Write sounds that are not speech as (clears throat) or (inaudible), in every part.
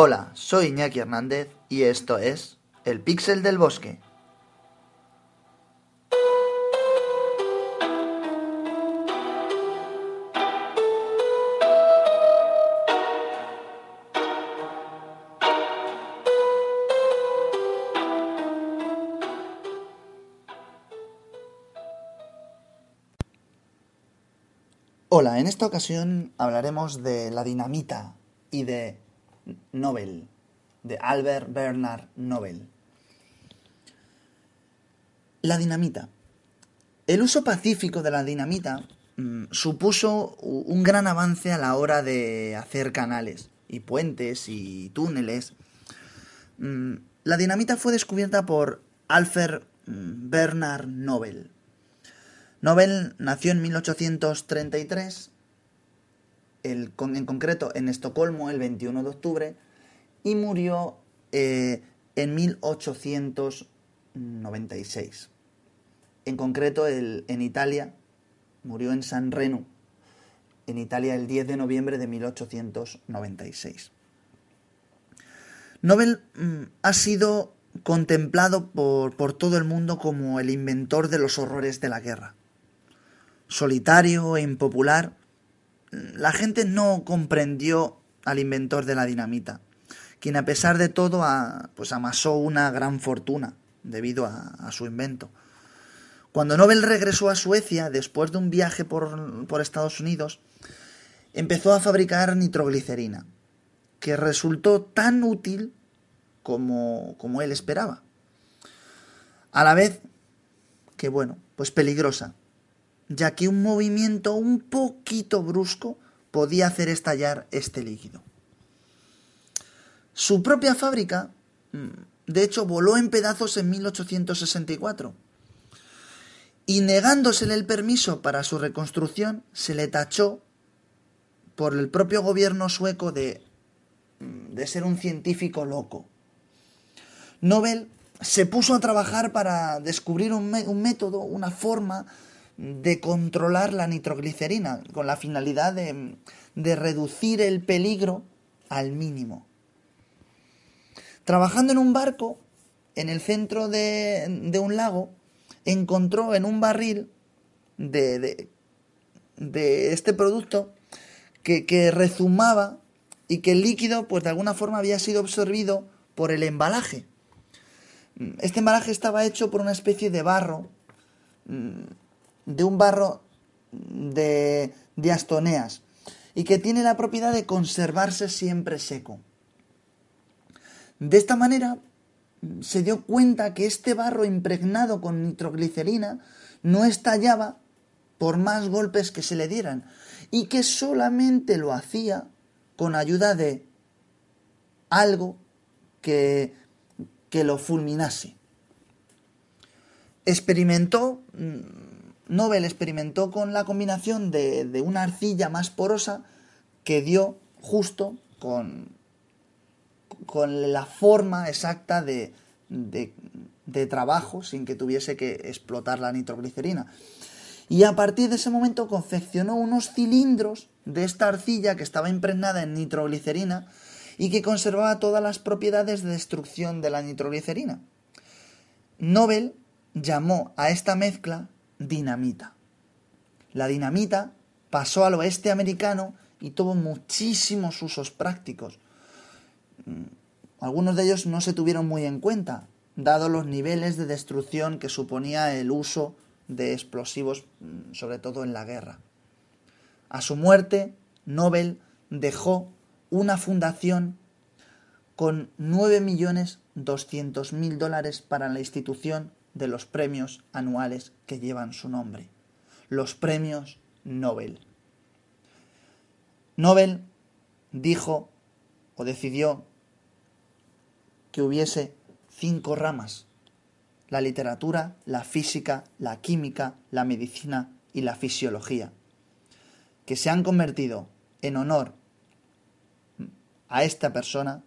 Hola, soy Iñaki Hernández y esto es El Píxel del Bosque. Hola, en esta ocasión hablaremos de la dinamita y de Nobel, de Albert Bernard Nobel. La dinamita. El uso pacífico de la dinamita mm, supuso un gran avance a la hora de hacer canales y puentes y túneles. Mm, la dinamita fue descubierta por Albert mm, Bernard Nobel Nobel nació en 1833, en concreto en Estocolmo el 21 de octubre, y murió eh, en 1896. En concreto en Italia, murió en San Reno, en Italia el 10 de noviembre de 1896. Nobel mm, ha sido contemplado por todo el mundo como el inventor de los horrores de la guerra solitario e impopular, la gente no comprendió al inventor de la dinamita, quien a pesar de todo pues amasó una gran fortuna debido a, su invento. Cuando Nobel regresó a Suecia, después de un viaje por, por Estados Unidos, empezó a fabricar nitroglicerina, que resultó tan útil como, como él esperaba. A la vez que, bueno, pues peligrosa, ya que un movimiento un poquito brusco podía hacer estallar este líquido. Su propia fábrica, mm, de hecho, voló en pedazos en 1864. Y negándosele el permiso para su reconstrucción, se le tachó por el propio gobierno sueco de, mm, de ser un científico loco. Nobel se puso a trabajar para descubrir un, un método, una forma de controlar la nitroglicerina con la finalidad de, reducir el peligro al mínimo. Trabajando en un barco, en el centro de, un lago, encontró en un barril de, de, este producto que, que, rezumaba y que el líquido, pues de alguna forma había sido absorbido por el embalaje. Este embalaje estaba hecho por una especie de barro mm, de un barro de diastoneas y que tiene la propiedad de conservarse siempre seco. De esta manera se dio cuenta que este barro impregnado con nitroglicerina no estallaba por más golpes que se le dieran y que solamente lo hacía con ayuda de algo que, que lo fulminase. Experimentó mm, Nobel experimentó con la combinación de, una arcilla más porosa que dio justo con, con la forma exacta de, de, trabajo sin que tuviese que explotar la nitroglicerina. Y a partir de ese momento confeccionó unos cilindros de esta arcilla que estaba impregnada en nitroglicerina y que conservaba todas las propiedades de destrucción de la nitroglicerina. Nobel llamó a esta mezcla dinamita. La dinamita pasó al oeste americano y tuvo muchísimos usos prácticos. Mm, algunos de ellos no se tuvieron muy en cuenta, dado los niveles de destrucción que suponía el uso de explosivos, mm, sobre todo en la guerra. A su muerte, Nobel dejó una fundación con 9.200.000 dólares para la institución de los premios anuales que llevan su nombre, los premios Nobel. Nobel dijo o decidió que hubiese cinco ramas, la literatura, la física, la química, la medicina y la fisiología, que se han convertido en honor a esta persona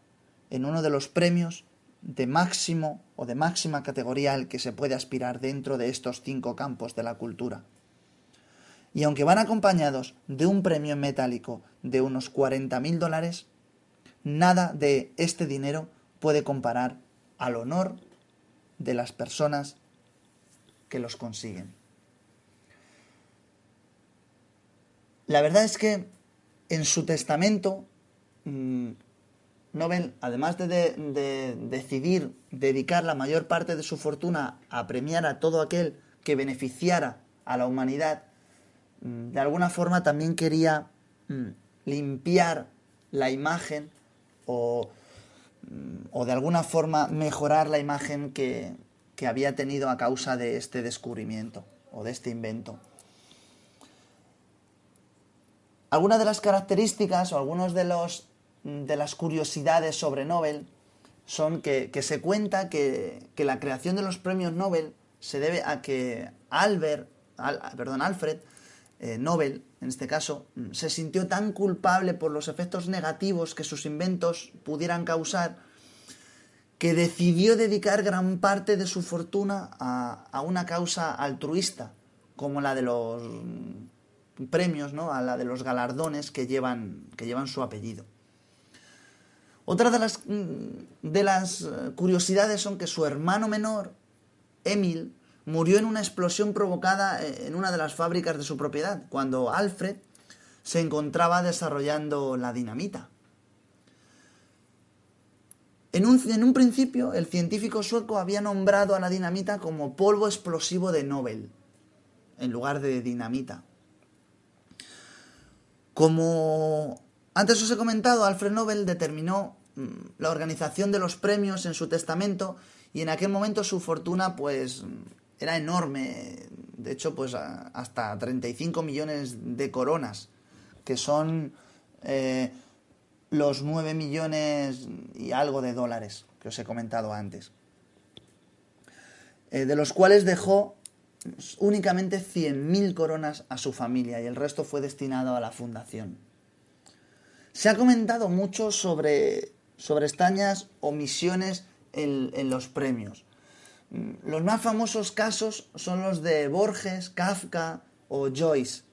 en uno de los premios de máximo de máxima categoría al que se puede aspirar dentro de estos cinco campos de la cultura. Y aunque van acompañados de un premio metálico de unos 40.000 dólares, nada de este dinero puede comparar al honor de las personas que los consiguen. La verdad es que en su testamento, mm, Nobel, además de, decidir dedicar la mayor parte de su fortuna a premiar a todo aquel que beneficiara a la humanidad, mm, de alguna forma también quería mm, limpiar la imagen o, o, de alguna forma mejorar la imagen que, que había tenido a causa de este descubrimiento o de este invento. Algunas de las características o algunos de los de las curiosidades sobre Nobel son que, se cuenta que, la creación de los premios Nobel se debe a que Albert, perdón, Alfred eh, Nobel, en este caso, se sintió tan culpable por los efectos negativos que sus inventos pudieran causar que decidió dedicar gran parte de su fortuna a, a una causa altruista, como la de los premios, ¿no? a la de los galardones que llevan, que llevan su apellido. Otra de las, mm, de las eh, curiosidades son que su hermano menor, Emil, murió en una explosión provocada eh, en una de las fábricas de su propiedad, cuando Alfred se encontraba desarrollando la dinamita. En un, en un, principio, el científico sueco había nombrado a la dinamita como polvo explosivo de Nobel, en lugar de dinamita. Como antes os he comentado, Alfred Nobel determinó mm, la organización de los premios en su testamento y en aquel momento su fortuna pues era enorme, de hecho pues hasta 35 millones de coronas, que son eh, los 9 millones y algo de dólares que os he comentado antes, eh, de los cuales dejó únicamente 100.000 coronas a su familia y el resto fue destinado a la fundación. Se ha comentado mucho sobre, sobre extrañas omisiones en, en los premios. Los más famosos casos son los de Borges, Kafka o Joyce.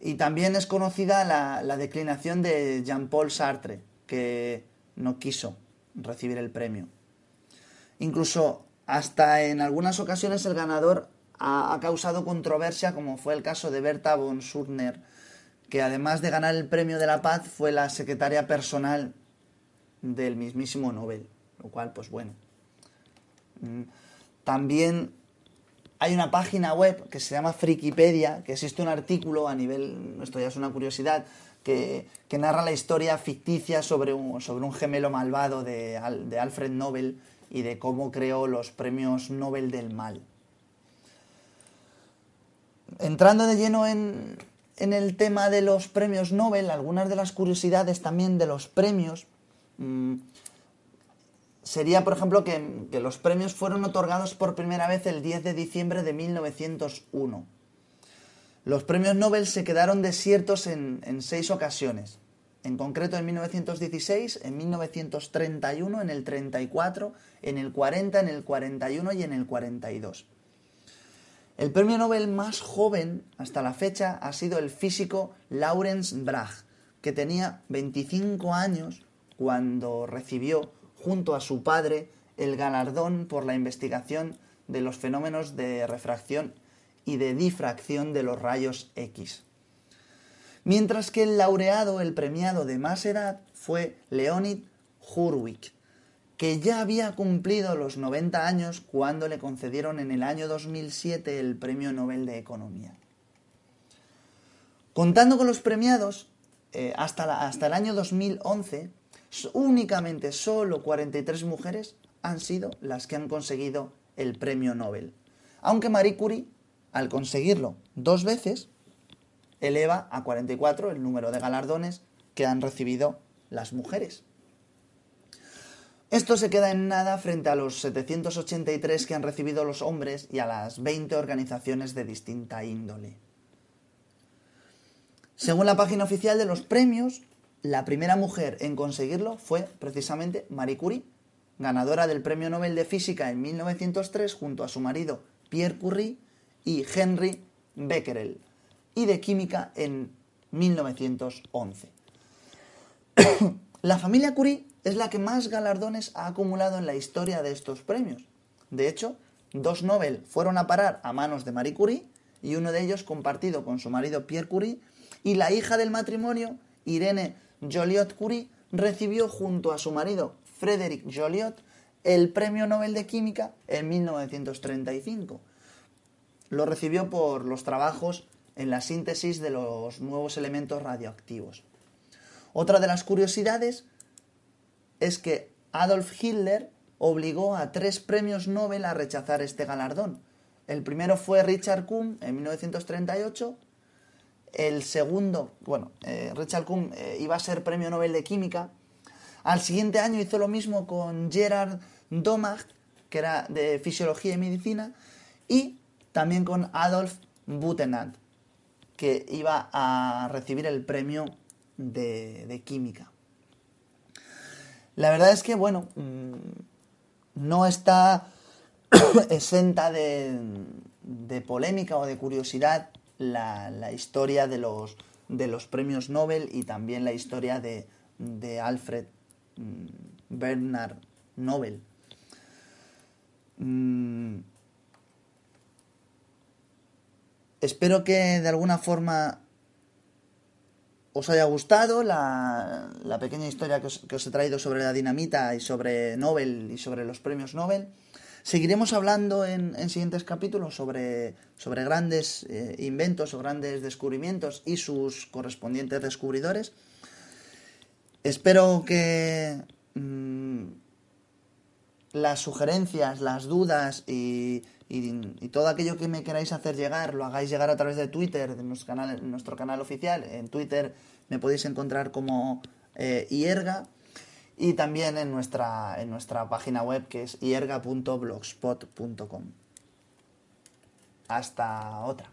Y también es conocida la, la declinación de Jean-Paul Sartre, que no quiso recibir el premio. Incluso hasta en algunas ocasiones el ganador ha, causado controversia, como fue el caso de Berta von Suttner, que además de ganar el premio de la paz fue la secretaria personal del mismísimo Nobel, lo cual, pues bueno. Mm, también hay una página web que se llama Frikipedia, que existe un artículo a nivel, esto ya es una curiosidad, que, narra la historia ficticia sobre un, sobre un gemelo malvado de, de Alfred Nobel y de cómo creó los premios Nobel del mal entrando de lleno en, el tema de los premios Nobel, algunas de las curiosidades también de los premios mm, sería, por ejemplo, que, los premios fueron otorgados por primera vez el 10 de diciembre de 1901. Los premios Nobel se quedaron desiertos en, en seis ocasiones. En concreto en 1916, en 1931, en el 34, en el 40, en el 41 y en el 42. El premio Nobel más joven hasta la fecha ha sido el físico Lawrence Bragg, que tenía 25 años cuando recibió, junto a su padre, el galardón por la investigación de los fenómenos de refracción y de difracción de los rayos X. Mientras que el laureado, el premiado de más edad, fue Leonid Hurwitz, que ya había cumplido los 90 años cuando le concedieron en el año 2007 el Premio Nobel de Economía. Contando con los premiados, eh, hasta, hasta el año 2011, únicamente solo 43 mujeres han sido las que han conseguido el Premio Nobel. Aunque Marie Curie, al conseguirlo dos veces, eleva a 44 el número de galardones que han recibido las mujeres. Esto se queda en nada frente a los 783 que han recibido los hombres y a las 20 organizaciones de distinta índole. Según la página oficial de los premios, la primera mujer en conseguirlo fue precisamente Marie Curie, ganadora del Premio Nobel de Física en 1903 junto a su marido Pierre Curie y Henry Becquerel, y de Química en 1911. (coughs) La familia Curie es la que más galardones ha acumulado en la historia de estos premios. De hecho, dos Nobel fueron a parar a manos de Marie Curie y uno de ellos compartido con su marido Pierre Curie y la hija del matrimonio, Irene Joliot Curie, recibió junto a su marido Frédéric Joliot el Premio Nobel de Química en 1935. Lo recibió por los trabajos en la síntesis de los nuevos elementos radioactivos. Otra de las curiosidades es que Adolf Hitler obligó a tres premios Nobel a rechazar este galardón. El primero fue Richard Kuhn en 1938. El segundo, bueno, eh, Richard Kuhn eh, iba a ser premio Nobel de Química. Al siguiente año hizo lo mismo con Gerard Domag, que era de Fisiología y Medicina, y también con Adolf Butenandt, que iba a recibir el premio de, química. La verdad es que, bueno, mm, no está (clears throat) exenta de, polémica o de curiosidad la, historia de los, de los, premios Nobel y también la historia de, de Alfred mm, Bernard Nobel. Mm, espero que de alguna forma os haya gustado la, pequeña historia que os, he traído sobre la dinamita y sobre Nobel y sobre los premios Nobel. Seguiremos hablando en, siguientes capítulos sobre, sobre grandes eh, inventos o grandes descubrimientos y sus correspondientes descubridores. Espero que mm, las sugerencias, las dudas y, todo aquello que me queráis hacer llegar lo hagáis llegar a través de Twitter, de nuestro canal, oficial. En Twitter me podéis encontrar como eh, Ierga y también en nuestra, en nuestra página web que es ierga.blogspot.com. Hasta otra.